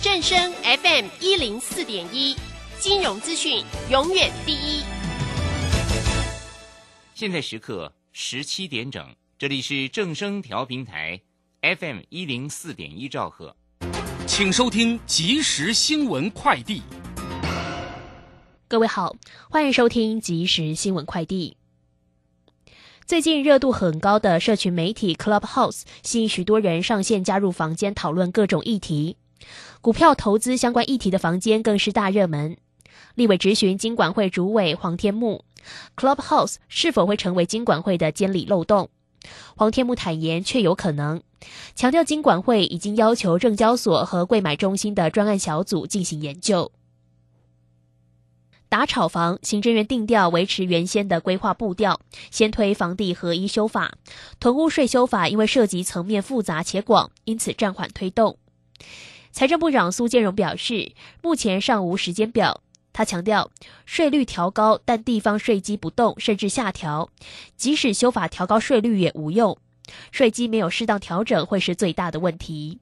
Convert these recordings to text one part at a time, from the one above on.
正声 FM 一零四点一，金融资讯永远第一。现在时刻十七点整，这里是正声调频台 FM 一零四点一兆赫，请收听即时新闻快递。各位好，欢迎收听即时新闻快递。最近热度很高的社群媒体 Clubhouse 吸引许多人上线加入房间讨论各种议题，股票投资相关议题的房间更是大热门。立委质询金管会主委黄天木，Clubhouse 是否会成为金管会的监理漏洞？黄天木坦言，确有可能，强调金管会已经要求证交所和柜买中心的专案小组进行研究。打炒房，行政院定调维持原先的规划步调，先推房地合一修法。囤屋税修法因为涉及层面复杂且广，因此暂缓推动。财政部长苏建荣表示，目前尚无时间表。他强调，税率调高，但地方税基不动，甚至下调，即使修法调高税率也无用，税基没有适当调整会是最大的问题。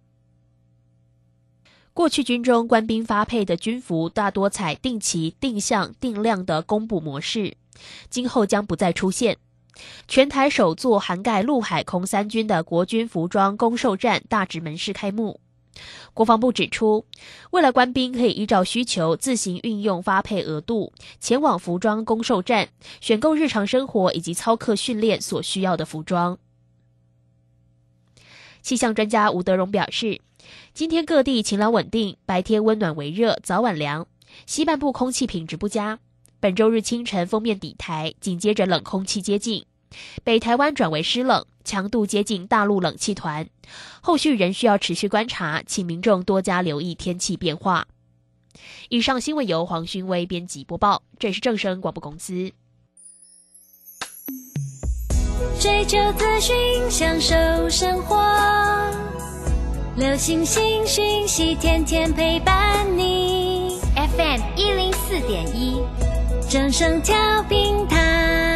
过去军中官兵发配的军服大多采定期、定向、定量的公布模式，今后将不再出现。全台首座涵盖陆海空三军的国军服装公售站大直门市开幕。国防部指出，未来官兵可以依照需求自行运用发配额度，前往服装供售站选购日常生活以及操课训练所需要的服装。气象专家吴德荣表示。今天各地晴朗稳定，白天温暖为热，早晚凉。西半部空气品质不佳。本周日清晨封面抵台，紧接着冷空气接近，北台湾转为湿冷，强度接近大陆冷气团。后续仍需要持续观察，请民众多加留意天气变化。以上新闻由黄勋威编辑播报，这是正声广播公司。追求资讯，享受生活。流星星讯息，天天陪伴你。FM 一零四点一，正声调平台。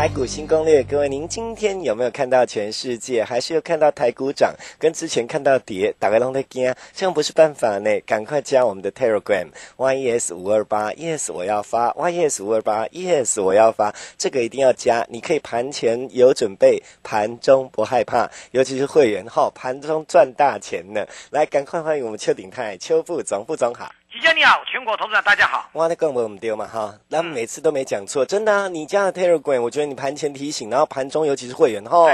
台股新攻略，各位，您今天有没有看到全世界，还是有看到台股涨，跟之前看到跌，打开龙的惊，这样不是办法呢？赶快加我们的 Telegram yes 五二八 yes 我要发 yes 五二八 yes 我要发，这个一定要加，你可以盘前有准备，盘中不害怕，尤其是会员号，盘中赚大钱呢。来，赶快欢迎我们邱鼎泰邱副总副总好。吉祥你好，全国投资者大家好。哇，那更不我们丢嘛哈，那每次都没讲错，真的啊！你加了 Telegram，我觉得你盘前提醒，然后盘中尤其是会员哈，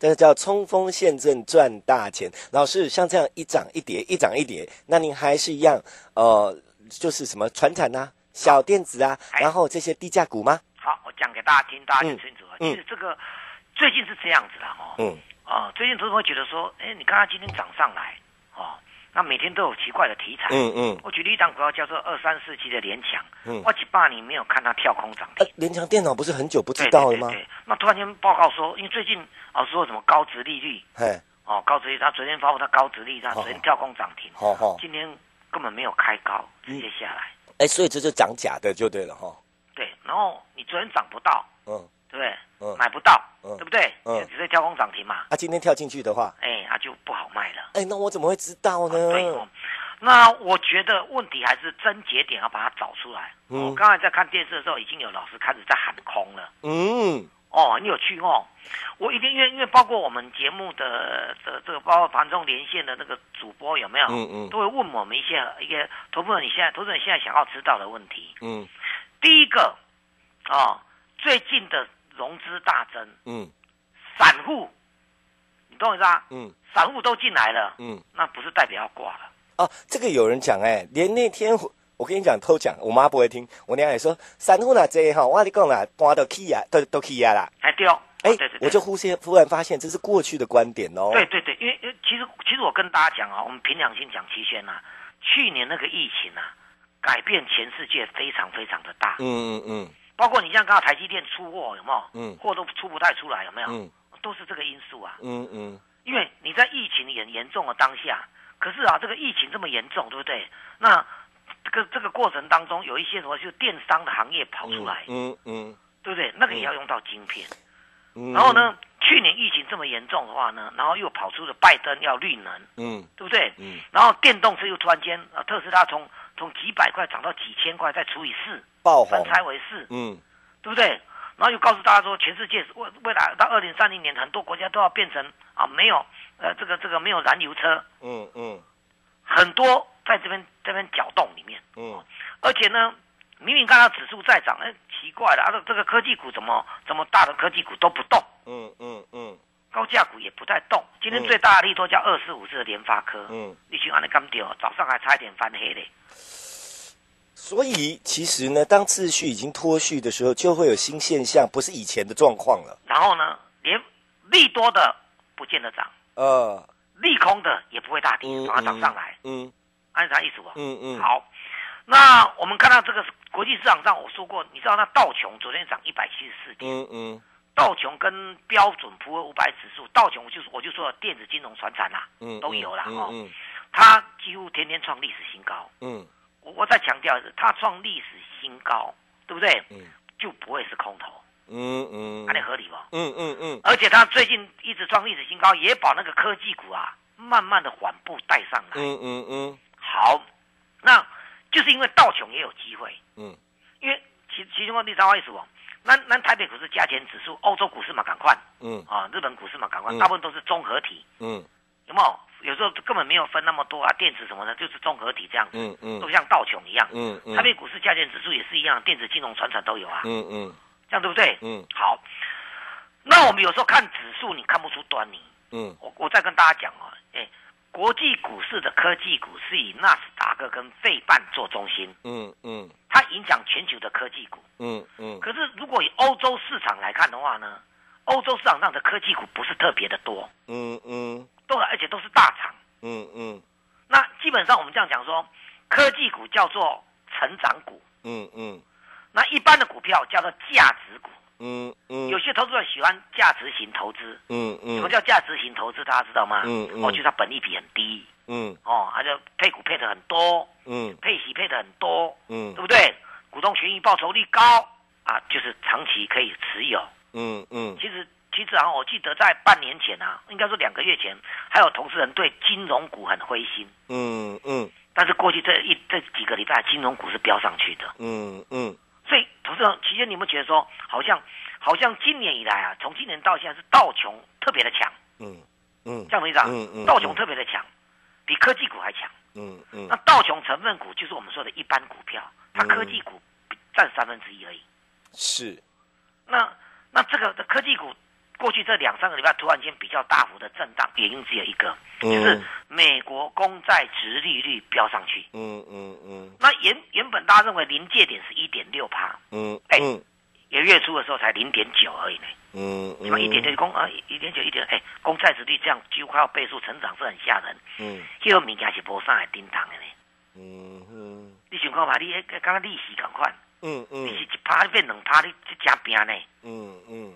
这个叫冲锋陷阵赚大钱。老师，像这样一涨一跌，一涨一跌，那您还是一样呃，就是什么传产啊、小电子啊，然后这些低价股吗？好，我讲给大家听，大家听清楚了。其实这个最近是这样子的哦，嗯，啊，最近都会觉得说，哎，你看它今天涨上来，哦。那每天都有奇怪的题材。嗯嗯。我举例一张股票叫做二三四七的联强。嗯。我几八年没有看它跳空涨停。联强电脑不是很久不知道了吗？对。那突然间报告说，因为最近哦说什么高值利率。嘿。哦，高值利率，他昨天发布他高值利率，他昨天跳空涨停。好好。今天根本没有开高，直接下来。哎，所以这就涨假的就对了哈。对，然后你昨天涨不到。嗯。对不对？嗯。买不到。嗯。对不对？嗯。只是跳空涨停嘛。啊，今天跳进去的话。哎，那就不好卖了。哎，那我怎么会知道呢？那我觉得问题还是真节点要把它找出来。我刚才在看电视的时候，已经有老师开始在喊空了。嗯，哦，你有去哦？我一定因为因为包括我们节目的的这个包括盘中连线的那个主播有没有？嗯嗯，都会问我们一些一些投资人你现在投资人现在想要知道的问题。嗯，第一个哦，最近的融资大增。嗯，散户，你懂我意思啊？嗯，散户都进来了。嗯，那不是代表要挂了。哦，这个有人讲哎，连那天我跟你讲偷讲，我妈不会听，我娘也说散户那这哈，我跟你讲啦，搬到 key 啊，都都 key 啊啦，哎对哦，哎，我就忽现忽然发现这是过去的观点哦，对对对，因为因为其实其实我跟大家讲啊，我们凭良心讲，期轩呐，去年那个疫情啊，改变全世界非常非常的大，嗯嗯嗯，包括你像刚刚台积电出货有没有？嗯，货都出不太出来有没有？嗯，都是这个因素啊，嗯嗯，因为你在疫情严严重的当下。可是啊，这个疫情这么严重，对不对？那这个这个过程当中，有一些什么就电商的行业跑出来，嗯嗯，对不对？那个也要用到晶片。然后呢，去年疫情这么严重的话呢，然后又跑出了拜登要绿能，嗯，对不对？嗯。然后电动车又突然间啊，特斯拉从从几百块涨到几千块，再除以四，爆分拆为四，嗯，对不对？然后又告诉大家说，全世界未未来到二零三零年，很多国家都要变成啊没有。呃，这个这个没有燃油车，嗯嗯，很多在这边这边搅动里面，嗯，而且呢，明明看到指数在涨，哎，奇怪了，啊，这个科技股怎么怎么大的科技股都不动，嗯嗯嗯，高价股也不太动。今天最大的利多叫二四五四的联发科，嗯，一群安的刚掉，早上还差一点翻黑嘞。所以其实呢，当秩序已经脱序的时候，就会有新现象，不是以前的状况了。然后呢，连利多的不见得涨。呃，利空的也不会大跌，反而涨上来。嗯，按啥意思吧？嗯嗯。好，那我们看到这个国际市场上，我说过，你知道那道琼昨天涨一百七十四点。嗯嗯。道琼跟标准普尔五百指数，道琼就是我就说电子金融、船产啦，嗯，都有啦。哦。嗯。它几乎天天创历史新高。嗯。我我再强调一次，它创历史新高，对不对？嗯。就不会是空头。嗯嗯，那你合理不？嗯嗯嗯，而且它最近一直创历史新高，也把那个科技股啊，慢慢的缓步带上来。嗯嗯嗯，好，那就是因为道琼也有机会。嗯，因为其其中的第三位是什么？那那台北股市加权指数，欧洲股市嘛赶快。嗯啊，日本股市嘛赶快，大部分都是综合体。嗯，有没有？有时候根本没有分那么多啊，电子什么的，就是综合体这样子。嗯嗯，都像道琼一样。嗯嗯，台北股市价钱指数也是一样，电子、金融、船产都有啊。嗯嗯。这样对不对？嗯，好。那我们有时候看指数，你看不出端倪。嗯，我我再跟大家讲哦，哎，国际股市的科技股是以纳斯达克跟费半做中心。嗯嗯，它影响全球的科技股。嗯嗯。可是如果以欧洲市场来看的话呢，欧洲市场上的科技股不是特别的多。嗯嗯。都而且都是大厂。嗯嗯。那基本上我们这样讲说，科技股叫做成长股。嗯嗯。那一般的股票叫做价值股，嗯嗯，有些投资者喜欢价值型投资，嗯嗯，什么叫价值型投资？大家知道吗？嗯嗯，哦，就是它本利比很低，嗯，哦，它就配股配的很多，嗯，配息配的很多，嗯，对不对？股东权益报酬率高啊，就是长期可以持有，嗯嗯。其实其实啊，我记得在半年前啊，应该说两个月前，还有投资人对金融股很灰心，嗯嗯，但是过去这一这几个礼拜，金融股是飙上去的，嗯嗯。所以，投资人，其实你们觉得说，好像，好像今年以来啊，从今年到现在是道琼特别的强，嗯嗯，这样回事啊？嗯嗯，道琼特别的强，比科技股还强，嗯嗯。那道琼成分股就是我们说的一般股票，它科技股占三分之一而已。是。那那这个的科技股。过去这两三个礼拜突然间比较大幅的震荡，原因只有一个，就是美国公债值利率飙上去。嗯嗯嗯。那原原本大家认为临界点是一点六趴。嗯。哎，也月初的时候才零点九而已呢。嗯嗯。什么一点六公啊？一点九一点哎，公债值率这样几乎快要倍数成长，是很吓人。嗯。这个物件是无上来叮当的呢。嗯嗯。你想看嘛？你刚刚利息赶快。嗯嗯。利息一趴变两趴，你这加平呢？嗯嗯。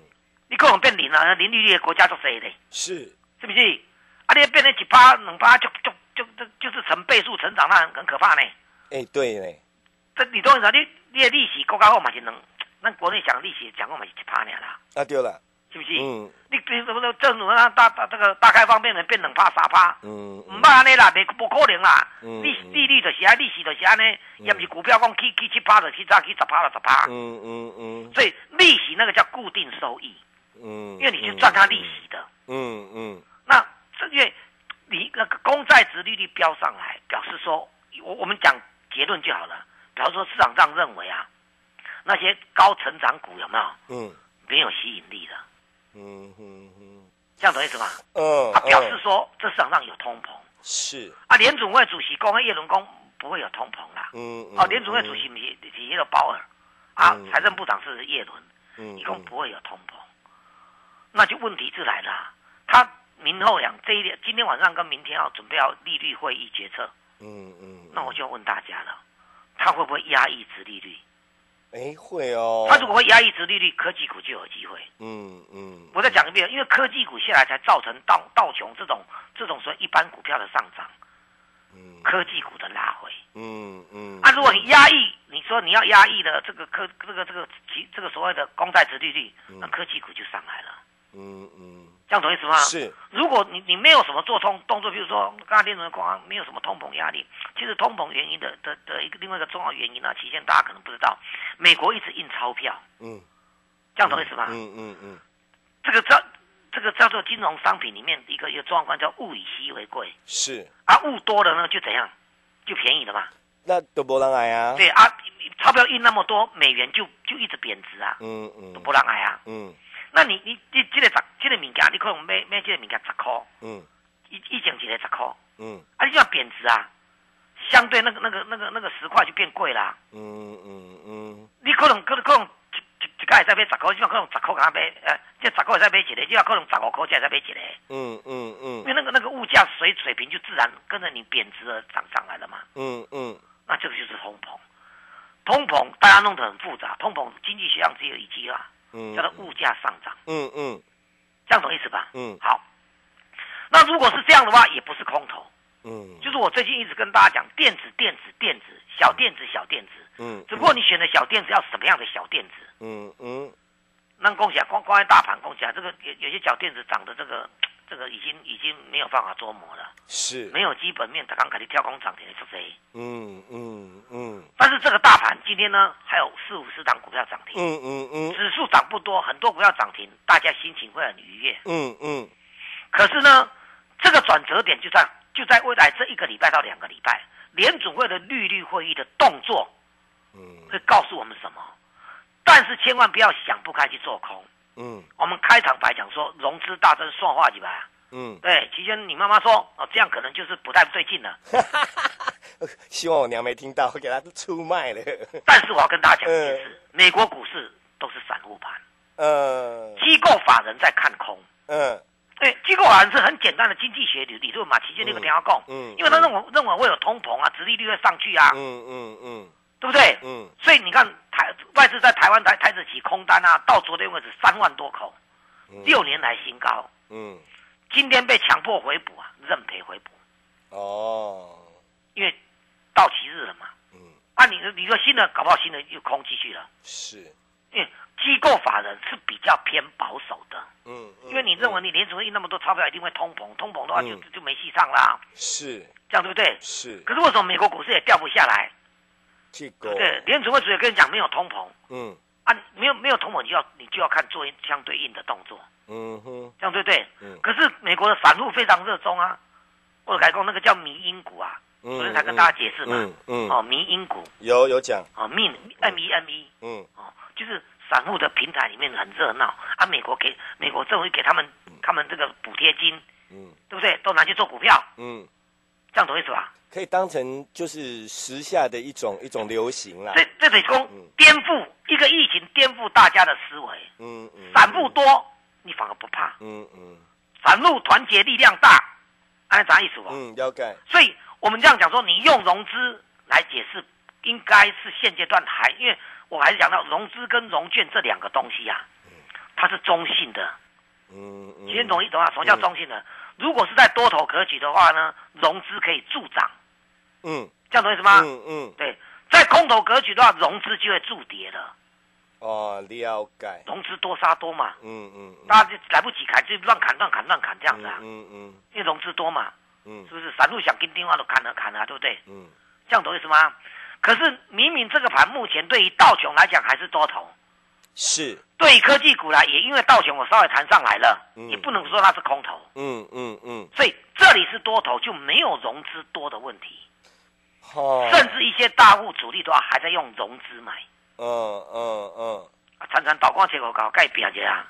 你可能变零了，零利率的国家做谁的？是，是不是？啊，你变成几趴、两趴，就就就就就是成倍数成长，那很很可怕呢。哎，对呢。这你懂意思？你你的利息国家我嘛是能，那国内讲利息讲我嘛是一趴呢啦。啊，对了。是不是？嗯。你比如什么的政府让大大这个大开方变成变两趴三趴，嗯，唔怕安尼啦，没不可能啦。嗯。利利率就是安，利息就是安尼，也不是股票讲起起七趴就起，早起十趴就十趴。嗯嗯嗯。所以利息那个叫固定收益。嗯。因为你去赚它利息的。嗯嗯。那这因为你那个公债值利率飙上来，表示说，我我们讲结论就好了。比方说市场上认为啊，那些高成长股有没有？嗯。没有吸引力的。嗯嗯嗯，这样懂意思吗？嗯。他表示说，这市场上有通膨。是。啊，联总会主席公叶伦公不会有通膨啦。嗯嗯。哦，联总会主席是是那个鲍尔，啊，财政部长是叶伦。嗯。一共不会有通膨，那就问题就来了。他明后两这一点，今天晚上跟明天要准备要利率会议决策。嗯嗯。那我就要问大家了，他会不会压抑值利率？哎，会哦。他如果会压抑值利率，科技股就有机会。嗯嗯。我再讲一遍，因为科技股下来才造成道道琼这种这种说一般股票的上涨。嗯。科技股的拉回。嗯嗯。啊，如果你压抑，你说你要压抑的这个科这个这个其这个所谓的公债值利率，那科技股就上来了。嗯嗯。这样懂意思吗？是。如果你你没有什么做通动作，比如说刚才听人讲没有什么通膨压力，其实通膨原因的的的一个另外一个重要原因呢，期间大家可能不知道，美国一直印钞票。嗯。这样懂意思吗？嗯嗯嗯。这个叫这个叫做金融商品里面一个一个状况叫物以稀为贵。是。啊，物多了呢就怎样，就便宜了嘛。那都不让爱啊。对啊，钞票印那么多，美元就就一直贬值啊。嗯嗯。都不让爱啊。嗯。那你你这这个十这个物件，你可能买买这个物件十块，嗯，一一整一个十块，嗯，啊，你就要贬值啊，相对那个那个那个那个十块就变贵啦，嗯嗯嗯，你可能可能可能一一一个会使买十块，就可能十块给他买，呃，这十块会使买一个，就要可能十五块才使买一个，嗯嗯嗯，因为那个那个物价水水平就自然跟着你贬值而涨上来了嘛，嗯嗯，那这个就是通膨，通膨大家弄得很复杂，通膨经济学上只有一句话。嗯，叫做物价上涨。嗯嗯，这样懂意思吧？嗯，好。那如果是这样的话，也不是空头。嗯，就是我最近一直跟大家讲，电子、电子、电子，小电子、小电子。嗯，只不过你选的小电子要什么样的小电子？嗯嗯。那恭喜啊，光光看大盘恭喜啊，这个有有些小电子涨的这个。这个已经已经没有办法捉摸了，是没有基本面，他刚开始跳空涨停的是谁？嗯嗯嗯。但是这个大盘今天呢，还有四五十档股票涨停，嗯嗯嗯，指数涨不多，很多股票涨停，大家心情会很愉悦，嗯嗯。可是呢，这个转折点就在就在未来这一个礼拜到两个礼拜，联储会的利率会议的动作，嗯，会告诉我们什么？但是千万不要想不开去做空。嗯，我们开场白讲说融资大增算话几百。嗯，对，其实你妈妈说哦，这样可能就是不太对劲了。希望我娘没听到，我给她出卖了。但是我要跟大家讲一件事：美国股市都是散户盘，嗯，机构法人在看空，嗯，对，机构法人是很简单的经济学理理论嘛，期间那个电话供，嗯，因为他认为认为会有通膨啊，殖利率会上去啊，嗯嗯嗯。对不对？嗯，所以你看台外资在台湾台台子起空单啊，到昨天为止三万多口，六年来新高。嗯，今天被强迫回补啊，认赔回补。哦，因为到期日了嘛。嗯，啊，你你说新的搞不好新的又空继续了。是，因为机构法人是比较偏保守的。嗯，因为你认为你联储会印那么多钞票一定会通膨，通膨的话就就没戏唱啦。是，这样对不对？是。可是为什么美国股市也掉不下来？对，联储会主席跟你讲没有通膨，嗯，啊，没有没有通膨，就要你就要看做相对应的动作，嗯哼，这样对不对？嗯，可是美国的散户非常热衷啊，或者改工那个叫迷因股啊，昨天才跟大家解释嘛，嗯嗯，哦，迷因股。有有讲，哦，M M E M E，嗯，哦，就是散户的平台里面很热闹，啊，美国给美国政府给他们他们这个补贴金，嗯，对不对？都拿去做股票，嗯，这样懂意思吧？可以当成就是时下的一种一种流行啦。这这得说颠覆一个疫情，颠覆大家的思维。嗯嗯。散户多，你反而不怕。嗯嗯。散户团结力量大，按啥意思啊？嗯，了解。所以我们这样讲说，你用融资来解释，应该是现阶段还，因为我还是讲到融资跟融券这两个东西啊，它是中性的。嗯嗯。先懂一懂啊？什么叫中性的？如果是在多头格局的话呢，融资可以助涨。嗯，这样懂意思吗？嗯嗯，对，在空头格局的话，融资就会筑跌了。哦，了解。融资多杀多嘛，嗯嗯，大家就来不及砍，就乱砍乱砍乱砍这样子啊，嗯嗯，因为融资多嘛，嗯，是不是？散户想跟电话都砍了砍了，对不对？嗯，这样懂意思吗？可是明明这个盘目前对于道琼来讲还是多头，是，对于科技股来也因为道琼我稍微弹上来了，嗯也不能说它是空头，嗯嗯嗯，所以这里是多头就没有融资多的问题，哦，甚至一些大户主力都还在用融资买，嗯嗯嗯，啊常常倒光结果搞盖表节啊，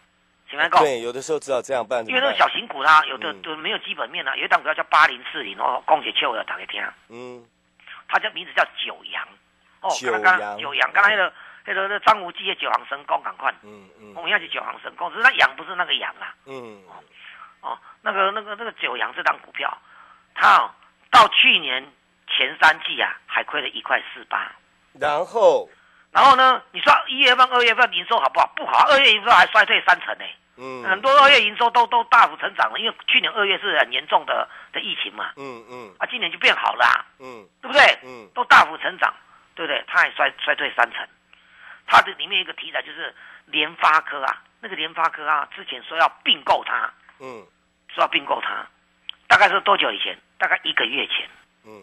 请问讲。对，有的时候只好这样办，因为那个小型股啦，有的嗯。都没有基本面啦，有一档股票叫八零四零哦，恭喜秋的打给听，嗯，它叫名字叫九阳，哦，九刚刚阳九阳，刚才那个那个那张无忌的九行神功赶快，嗯嗯。我们要去九行神功，只是那阳不是那个阳啦，嗯，哦，那个那个那个九阳这张股票，它哦到去年前三季啊还亏了一块四八，然后，然后呢，你说一月份、二月份营收好不好？不好，二月营收还衰退三成呢、嗯，很多二月营收都都大幅成长了，因为去年二月是很严重的的疫情嘛，嗯嗯。啊，今年就变好了啊、嗯。对不对？嗯。都大幅成长，对不对？它还衰衰退三成。它这里面一个题材就是联发科啊，那个联发科啊，之前说要并购它，嗯。说要并购它，大概是多久以前？大概一个月前。嗯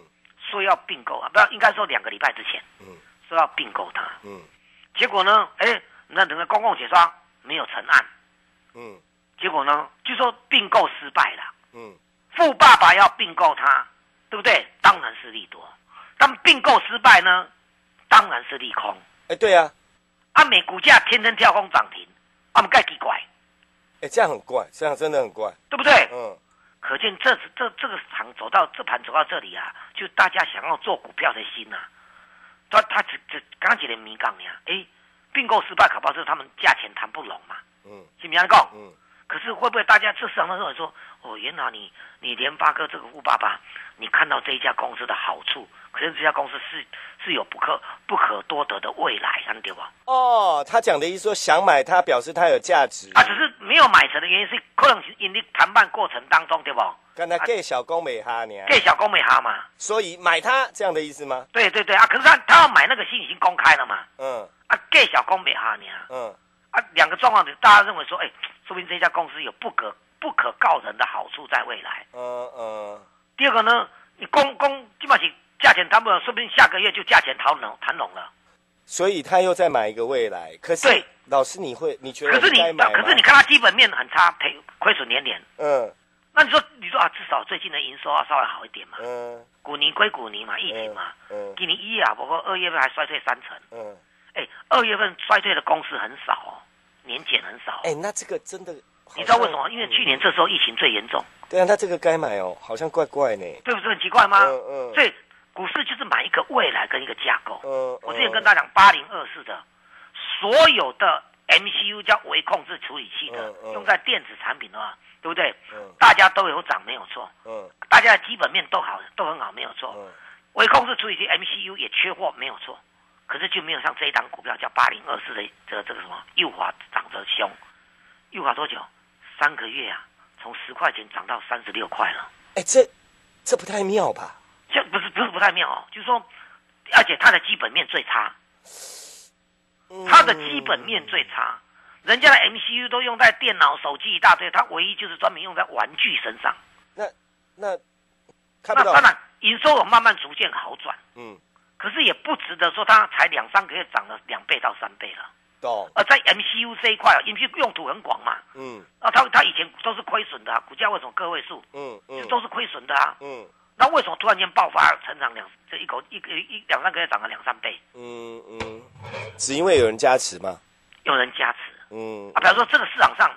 说要并购啊，不要应该说两个礼拜之前嗯说要并购它，嗯结果呢，哎，那整个公共解刷没有成案，嗯结果呢，就说并购失败了。嗯富爸爸要并购它，对不对？当然是利多。但并购失败呢，当然是利空。哎，对啊，阿，美股价天天跳空涨停，啊，我们盖奇怪，哎，这样很怪，这样真的很怪，对不对？嗯可见这这这个场走到这盘走到这里啊，就大家想要做股票的心呐、啊。他他只只刚几年迷杠呀，哎，并购失败，可不是他们价钱谈不拢嘛，嗯是不是讲？嗯可是会不会大家这市场上认为说，哦，原来你你联发科这个富爸爸，你看到这一家公司的好处，可是这家公司是是有不可不可多得的未来，看对吧？哦，他讲的意思说想买它，表示它有价值。啊，只是没有买成的原因是可能是因为谈判过程当中，对不？跟他给小公美哈呢，给小公美哈嘛，所以买它这样的意思吗？对对对啊，可是他他要买那个信已经公开了嘛，嗯。啊，给小公美哈呢，嗯啊，两个状况大家认为说，哎，说明这家公司有不可不可告人的好处在未来。嗯嗯第二个呢，你公公基本上价钱谈不拢，说不定下个月就价钱谈拢谈拢了。所以他又再买一个未来。可是对老师，你会你觉得可是你？可是你看他基本面很差，赔亏损连连。嗯那你说你说啊，至少最近的营收啊稍微好一点嘛。嗯股泥归股泥嘛，疫情嘛，嗯今年一月啊，包括二月份还衰退三成。嗯，哎，二月份衰退的公司很少哦，年检很少哦。哎，那这个真的，你知道为什么？因为去年这时候疫情最严重，对啊，那这个该买哦，好像怪怪呢。对不是？很奇怪吗？嗯嗯所以股市就是买一个未来跟一个架构。嗯，我之前跟大家讲，八零二四的所有的 MCU 叫微控制处理器的嗯，嗯用在电子产品的话，对不对？嗯大家都有涨，没有错。嗯大家的基本面都好，都很好，没有错。嗯微控制处理器 MCU 也缺货，没有错。可是就没有像这一档股票叫八零二四的这个这个什么右华涨得凶，右华多久？三个月啊，从十块钱涨到三十六块了。哎，这这不太妙吧？这不是不是不太妙哦，就是说，而且它的基本面最差，嗯它的基本面最差。人家的 MCU 都用在电脑、手机一大堆，它唯一就是专门用在玩具身上。那那看不到那当，然，营收有慢慢逐渐好转，嗯，可是也不值得说它才两三个月涨了两倍到三倍了。懂，而在 MCU 这一块啊，MCU 用途很广嘛，嗯。啊，它它以前都是亏损的、啊，股价为什么个位数，嗯嗯。都是亏损的啊？嗯。那为什么突然间爆发成长两这一口一个一两三个月涨了两三倍？嗯嗯，只因为有人加持吗，有人加持。嗯。啊，比方说这个市场上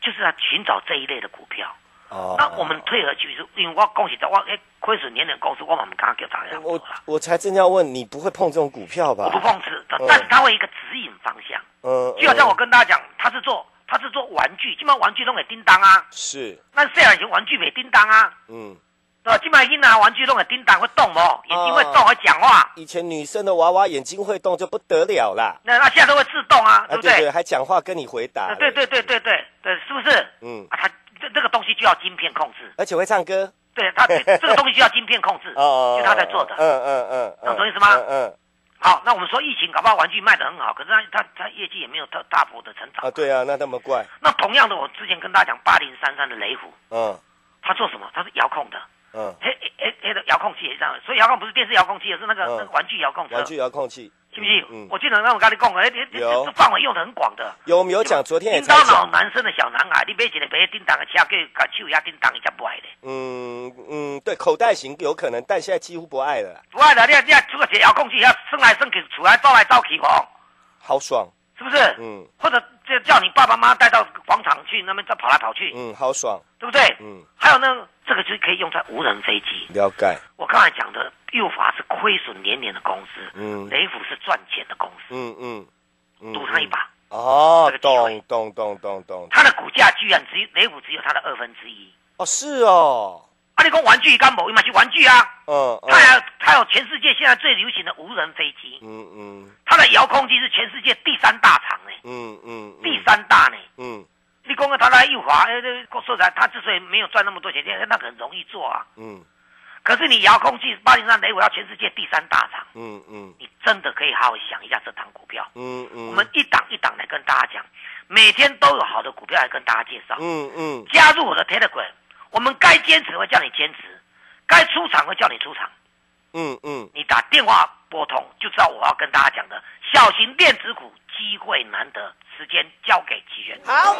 就是要寻找这一类的股票。哦，那我们退而求其次，因为我恭喜的，我哎亏损年年公司，我们刚刚叫大家做我了，我才正要问你，不会碰这种股票吧？我不碰吃，嗯。但是它会一个指引方向。嗯，就好像我嗯跟大家讲，他是做他是做玩具，基本上玩具弄给叮当啊，是，那虽然以前玩具没叮当啊，嗯，对吧？基本上婴儿玩具弄给叮当会动哦，眼睛会动会讲话，以前女生的娃娃眼睛会动就不得了啦，那那现在都会自动啊，啊对不对？对，还讲话跟你回答。呃，对对对对对对，是不是？嗯，啊，它这这个东西就要晶片控制，而且会唱歌，对它这个东西就要晶片控制，哦，就他在做的。嗯嗯嗯，那懂意思吗嗯嗯，好，那那我们说疫情搞不好玩具卖的很好，可是他他他业绩也没有大大幅的成长啊。对啊，那那么怪。那同样的，我之前跟大家讲八零三三的雷虎，嗯，他做什么？他是遥控的，嗯，嘿嘿嘿的遥控器也这样，所以遥控不是电视遥控器，而是那个、嗯那个玩具遥控车。玩具遥控器，信不是？嗯我经常那我跟你讲，哎，有这范围用的很广的。有我们有讲，昨天也叮当脑才讲。男生的小男孩，你买一个别叮当的车，叫把手压叮当，伊才不爱的。嗯嗯，对，口袋型有可能，但现在几乎不爱了，不爱了，你你这个一个遥控器，要升来升去，出来走来走去哦，好爽。是不是？嗯或者就叫你爸爸妈妈带到广场去，那边再跑来跑去，嗯，好爽。对不对？嗯，还有呢，这个就是可以用在无人飞机。了解。我刚才讲的，幼法是亏损连连的公司，嗯雷虎是赚钱的公司，嗯嗯嗯，赌他一把。哦这个，机会懂懂懂懂懂。它的股价居然只有雷虎只有它的二分之一。哦，是哦。啊，你讲玩具干某嘛是玩具啊，嗯嗯它还有它有全世界现在最流行的无人飞机，嗯嗯它的遥控器是全世界第三大厂呢，嗯嗯嗯第三大呢。嗯你讲个它来右滑，呃，这说实在，他之所以没有赚那么多钱，那个很容易做啊。嗯可是你遥控器八零三雷虎要全世界第三大厂，嗯嗯你真的可以好好想一下这档股票。嗯嗯，我们一档一档来跟大家讲，每天都有好的股票来跟大家介绍。嗯嗯加入我的 Telegram，我们该坚持会叫你坚持，该出场会叫你出场。嗯嗯，你打电话拨通就知道我要跟大家讲的，小型电子股机会难得，时间交给齐全。好。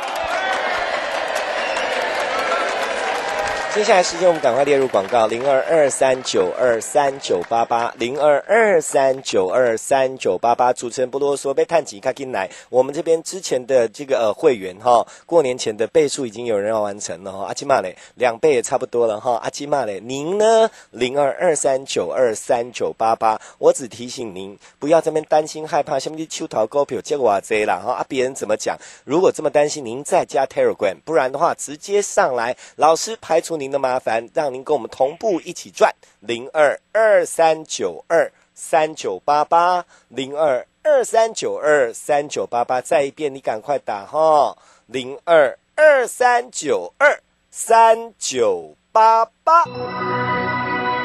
接下来时间，我们赶快列入广告：零二二三九二三九八八，零二二三九二三九八八。主持人不啰嗦，被探几卡进来。我们这边之前的这个呃会员哈，过年前的倍数已经有人要完成了哈。阿基玛嘞，两倍也差不多了哈。阿基玛嘞，您呢？零二二三九二三九八八。我只提醒您，不要这边担心害怕，下面秋桃高票结果这啦哈。啊，别人怎么讲？如果这么担心，您再加 Telegram，不然的话直接上来，老师排除您的麻烦，让您跟我们同步一起转。零二二三九二三九八八，零二二三九二三九八八，再一遍，你赶快打哈，零二二三九二三九八八。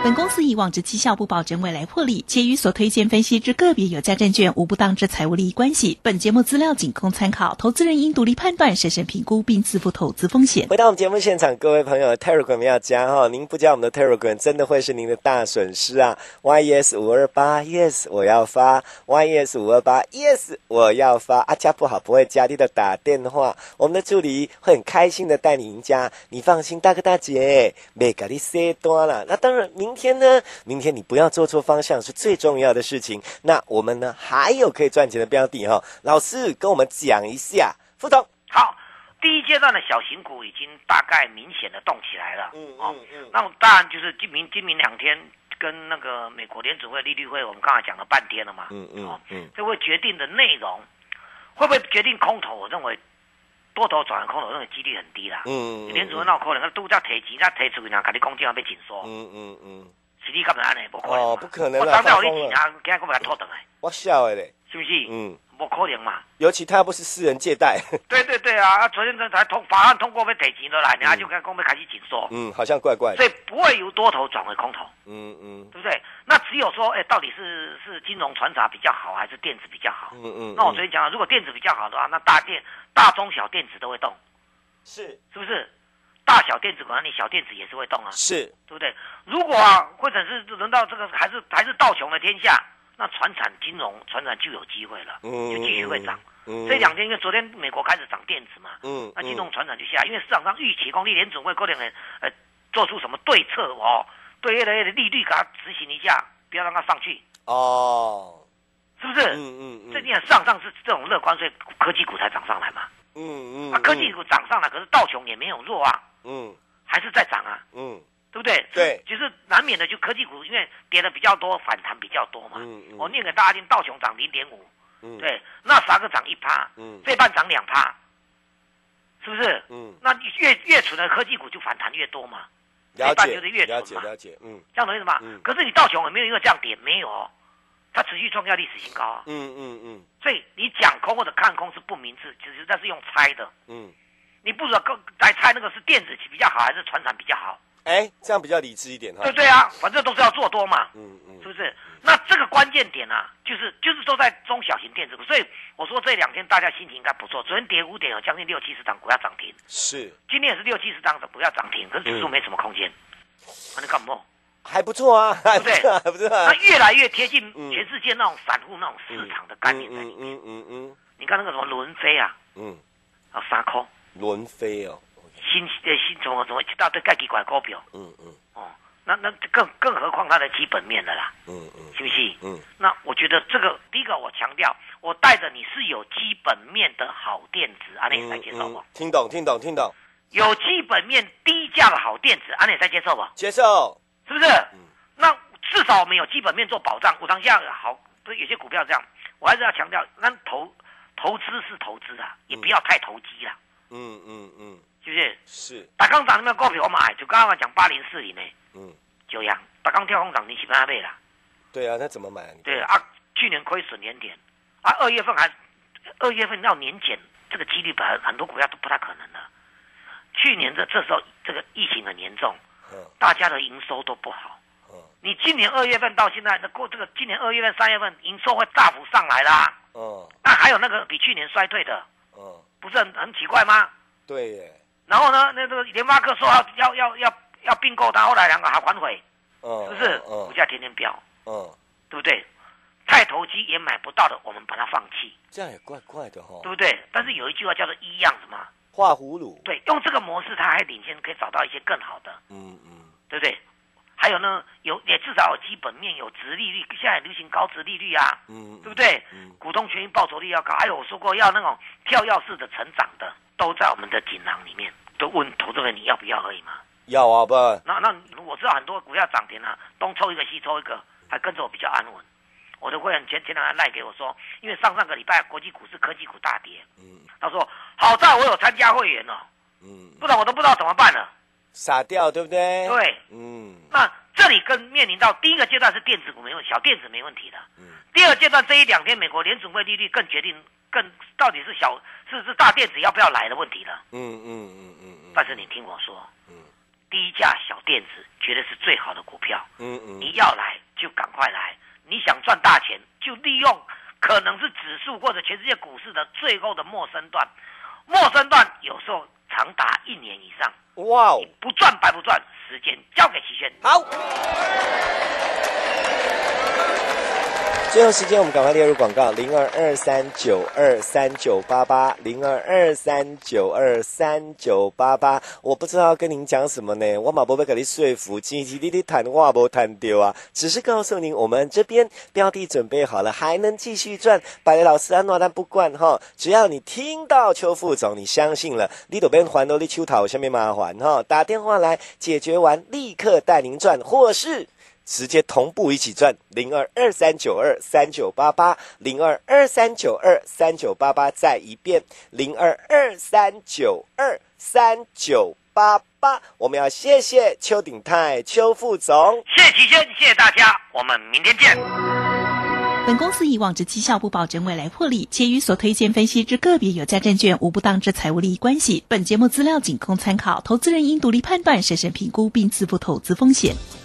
本公司以往之绩效不保证未来获利，且与所推荐分析之个别有价证券无不当之财务利益关系。本节目资料仅供参考，投资人应独立判断、审慎评估并自负投资风险。回到我们节目现场，各位朋友，Telegram 要加哈，您不加我们的 Telegram，真的会是您的大损失啊！YES 五二八，Yes 我要发，YES 五二八，Yes 我要发。啊，加不好不会加，记得打电话，我们的助理会很开心的带你赢家。你放心，大哥大姐，没给你塞多了。那当然，明天呢？明天你不要做错方向是最重要的事情。那我们呢，还有可以赚钱的标的哈。老师跟我们讲一下，副总。好，第一阶段的小型股已经大概明显的动起来了。嗯哦嗯嗯那么当然就是今明今明两天跟那个美国联储会利率会，我们刚才讲了半天了嘛。嗯嗯哦嗯这会决定的内容会不会决定空头？我认为多头转空头，我认为几率很低啦。嗯，联储会闹可能，他都在提钱，他提出去，人家跟你讲这样被紧缩，嗯嗯嗯，是你干嘛安尼？不可能嘛。哦，不可能我啦，当然有你钱啊，今天我把它拖回来，我笑的嘞，是不是？嗯，不可能嘛。尤其他不是私人借贷，对对对啊，啊昨天才通法案通过被提钱了啦，人家就跟公被开始紧缩，嗯，好像怪怪的，所以不会由多头转为空头，嗯嗯对不对？那只有说，哎，到底是是金融传达比较好，还是电子比较好？嗯嗯，那我昨天讲了，如果电子比较好的话，那大电、大中小电子都会动，是是不是？大小电子股，那你小电子也是会动啊，是，对不对？如果啊，或者是轮到这个还是还是道琼的天下，那船产金融船产就有机会了，嗯，就继续会涨。嗯，这两天因为昨天美国开始涨电子嘛，嗯，那金融船产就下，因为市场上预期公立联总会可能呃做出什么对策哦，对那的利率给它执行一下，不要让它上去，哦，是不是？嗯嗯嗯，这你看上上是这种乐观，所以科技股才涨上来嘛。嗯嗯，那、科技股涨上来，可是道琼也没有弱啊，嗯。还是在涨啊，嗯对不对？对，就是难免的，就科技股因为跌的比较多，反弹比较多嘛。嗯嗯我念给大家听，道琼涨零点五，嗯，，对，那啥个涨一趴，嗯费半涨两趴，是不是？嗯，那越越蠢的科技股就反弹越多嘛，了解就是越了蠢嘛解了解，嗯这样懂意思吗？嗯可是你道琼有没有因为这样跌？没有哦，它持续创下历史新高啊。嗯嗯嗯所以你讲空或者看空是不明智，其实那是用猜的。嗯，你不知道更来猜那个是电子比较好还是船产比较好，哎，这样比较理智一点哈。对对啊，反正都是要做多嘛。嗯嗯，是不是？那这个关键点啊，就是就是都在中小型电子股，所以我说这两天大家心情应该不错。昨天跌五点，有将近六七十张股要涨停。是。今天也是六七十张的股要涨停，可是指数没什么空间。那你干嘛？还不错啊，对不对？还不错。那越来越贴近全世界那种散户那种市场的概念在里面。嗯嗯嗯。你看那个什么轮飞啊，嗯，啊三空。轮飞哦。新呃新从什么一大堆盖奇怪股票。嗯嗯。哦，那那更更何况它的基本面的啦。嗯嗯。是不是？嗯。那我觉得这个第一个我强调，我带着你是有基本面的好电子，阿你在接受不？听懂听懂听懂。有基本面低价的好电子，阿你在接受不？接受。是不是？嗯那至少我们有基本面做保障。我当下好，不是有些股票这样，我还是要强调，那投投资是投资啊，也不要太投机了。嗯嗯嗯，是不是？是。大刚涨那边股票我买，就刚刚讲八零四零呢。嗯。九阳，大刚跳空涨停，起码倍啦。对啊，那怎么买？对啊，去年亏损年点，啊，二月份还二月份要年检，这个几率本来很多股票都不太可能的。去年的这时候，这个疫情很严重。嗯大家的营收都不好，你今年二月份到现在，那过这个今年二月份、三月份营收会大幅上来啦。嗯，那还有那个比去年衰退的，嗯，不是很很奇怪吗？对耶。然后呢，那个联发科说要要要要要并购，他后来两个还反悔，是不是？股价天天飙，嗯，对不对？太投机也买不到的，我们把它放弃。这样也怪怪的哈，对不对？但是有一句话叫做一样什么？画葫芦，对，用这个模式，它还领先，可以找到一些更好的，嗯嗯，对不对？还有呢，有也至少有基本面，有值利率，现在流行高值利率啊，嗯，对不对？嗯，股东权益报酬率要高，还有我说过要那种跳跃式的成长的，都在我们的锦囊里面。都问投资人你要不要而已嘛？要啊，不？那那我知道很多股票涨停了，东抽一个西抽一个，还跟着我比较安稳。我的会员前前两天赖给我说，因为上上个礼拜国际股市科技股大跌，嗯，他说好在我有参加会员哦，嗯，不然我都不知道怎么办了，傻掉对不对？对，嗯，那这里跟面临到第一个阶段是电子股没问小电子没问题的，嗯，第二阶段这一两天美国联储会利率更决定更到底是小是是大电子要不要来的问题了，嗯嗯嗯嗯，但是你听我说，嗯，低价小电子绝对是最好的股票，嗯嗯，你要来就赶快来。你想赚大钱，就利用可能是指数或者全世界股市的最后的陌生段，陌生段有时候长达一年以上。哇哦！不赚白不赚，时间交给齐轩。好。最后时间，我们赶快列入广告：零二二三九二三九八八，零二二三九二三九八八。我不知道跟您讲什么呢，我马不被给你说服，今天你的谈话不谈丢啊，只是告诉您，我们这边标的准备好了，还能继续赚。百雷老师安诺但不惯哈，只要你听到邱副总，你相信了，你都边还都你秋桃下面麻烦哈，打电话来解决完，立刻带您赚，或是。直接同步一起赚零二二三九二三九八八零二二三九二三九八八再一遍零二二三九二三九八八，我们要谢谢邱鼎泰邱副总，谢谢齐轩，谢谢大家，我们明天见。本公司以往之绩效不保证未来获利，且与所推荐分析之个别有价证券无不当之财务利益关系。本节目资料仅供参考，投资人应独立判断、审慎评估并自负投资风险。